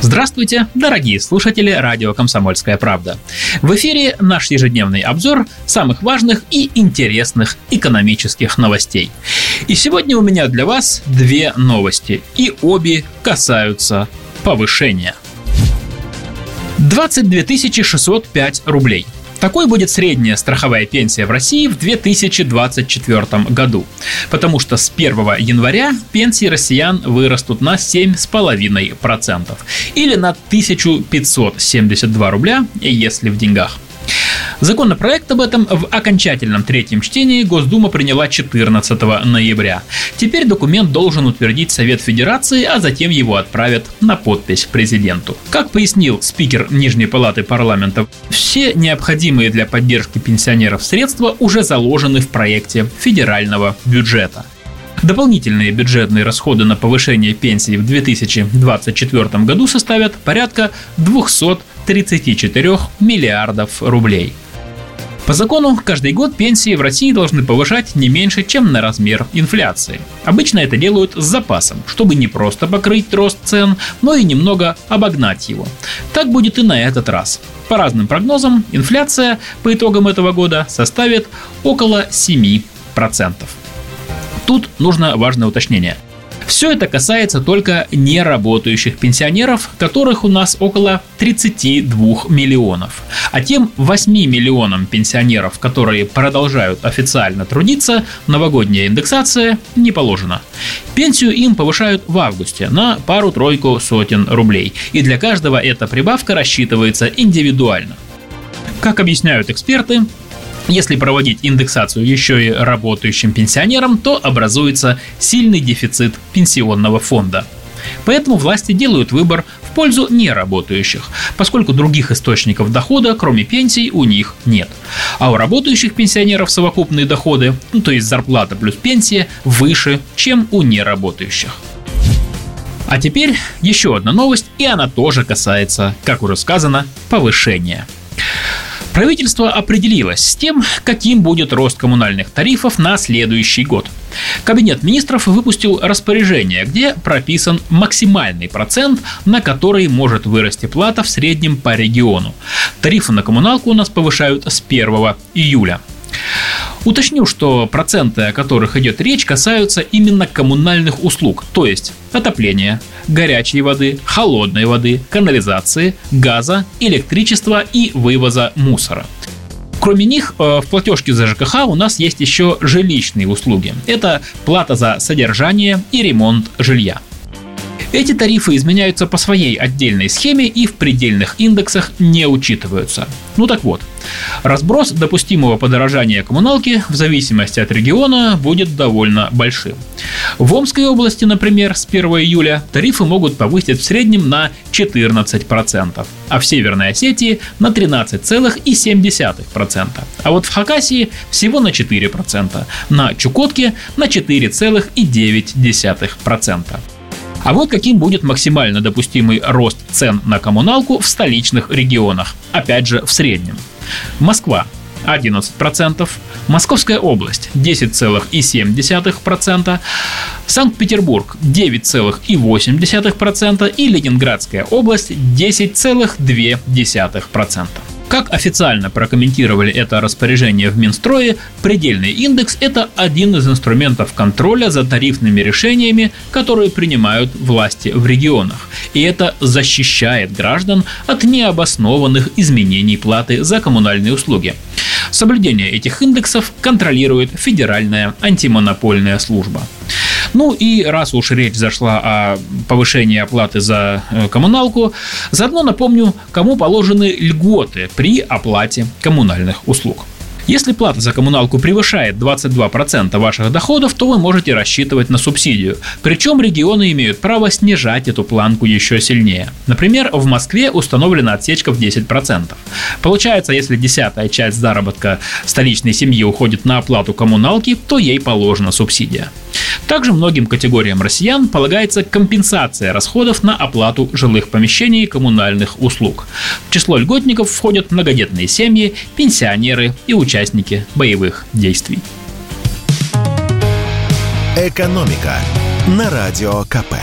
Здравствуйте, дорогие слушатели радио «Комсомольская правда». В эфире наш ежедневный обзор самых важных и интересных экономических новостей. И сегодня у меня для вас две новости, и обе касаются повышения. 22 605 рублей – такой будет средняя страховая пенсия в России в 2024 году, потому что с 1 января пенсии россиян вырастут на 7,5% или на 1572 рубля, если в деньгах. Законопроект об этом в окончательном третьем чтении Госдума приняла 14 ноября. Теперь документ должен утвердить Совет Федерации, а затем его отправят на подпись президенту. Как пояснил спикер Нижней Палаты парламента, все необходимые для поддержки пенсионеров средства уже заложены в проекте федерального бюджета. Дополнительные бюджетные расходы на повышение пенсии в 2024 году составят порядка 234 миллиардов рублей. По закону, каждый год пенсии в России должны повышать не меньше, чем на размер инфляции. Обычно это делают с запасом, чтобы не просто покрыть рост цен, но и немного обогнать его. Так будет и на этот раз. По разным прогнозам, инфляция по итогам этого года составит около 7%. Тут нужно важное уточнение – все это касается только неработающих пенсионеров, которых у нас около 32 миллионов. А тем 8 миллионам пенсионеров, которые продолжают официально трудиться, новогодняя индексация не положена. Пенсию им повышают в августе на пару-тройку сотен рублей. И для каждого эта прибавка рассчитывается индивидуально. Как объясняют эксперты, если проводить индексацию еще и работающим пенсионерам, то образуется сильный дефицит пенсионного фонда. Поэтому власти делают выбор в пользу неработающих, поскольку других источников дохода, кроме пенсий, у них нет. А у работающих пенсионеров совокупные доходы, ну, то есть зарплата плюс пенсия, выше, чем у неработающих. А теперь еще одна новость, и она тоже касается, как уже сказано, повышения. Правительство определилось с тем, каким будет рост коммунальных тарифов на следующий год. Кабинет министров выпустил распоряжение, где прописан максимальный процент, на который может вырасти плата в среднем по региону. Тарифы на коммуналку у нас повышают с 1 июля. Уточню, что проценты, о которых идет речь, касаются именно коммунальных услуг, то есть отопления, горячей воды, холодной воды, канализации, газа, электричества и вывоза мусора. Кроме них, э, в платежке за ЖКХ у нас есть еще жилищные услуги. Это плата за содержание и ремонт жилья. Эти тарифы изменяются по своей отдельной схеме и в предельных индексах не учитываются. Ну так вот, разброс допустимого подорожания коммуналки в зависимости от региона будет довольно большим. В Омской области, например, с 1 июля тарифы могут повысить в среднем на 14%, а в Северной Осетии на 13,7%. А вот в Хакасии всего на 4%, на Чукотке на 4,9%. А вот каким будет максимально допустимый рост цен на коммуналку в столичных регионах, опять же в среднем. Москва 11%, Московская область 10,7%, Санкт-Петербург 9,8% и Ленинградская область 10,2%. Как официально прокомментировали это распоряжение в Минстрое, предельный индекс – это один из инструментов контроля за тарифными решениями, которые принимают власти в регионах. И это защищает граждан от необоснованных изменений платы за коммунальные услуги. Соблюдение этих индексов контролирует Федеральная антимонопольная служба. Ну и раз уж речь зашла о повышении оплаты за э, коммуналку, заодно напомню, кому положены льготы при оплате коммунальных услуг. Если плата за коммуналку превышает 22% ваших доходов, то вы можете рассчитывать на субсидию. Причем регионы имеют право снижать эту планку еще сильнее. Например, в Москве установлена отсечка в 10%. Получается, если десятая часть заработка столичной семьи уходит на оплату коммуналки, то ей положена субсидия. Также многим категориям россиян полагается компенсация расходов на оплату жилых помещений и коммунальных услуг. В число льготников входят многодетные семьи, пенсионеры и участники боевых действий. Экономика на радио КП.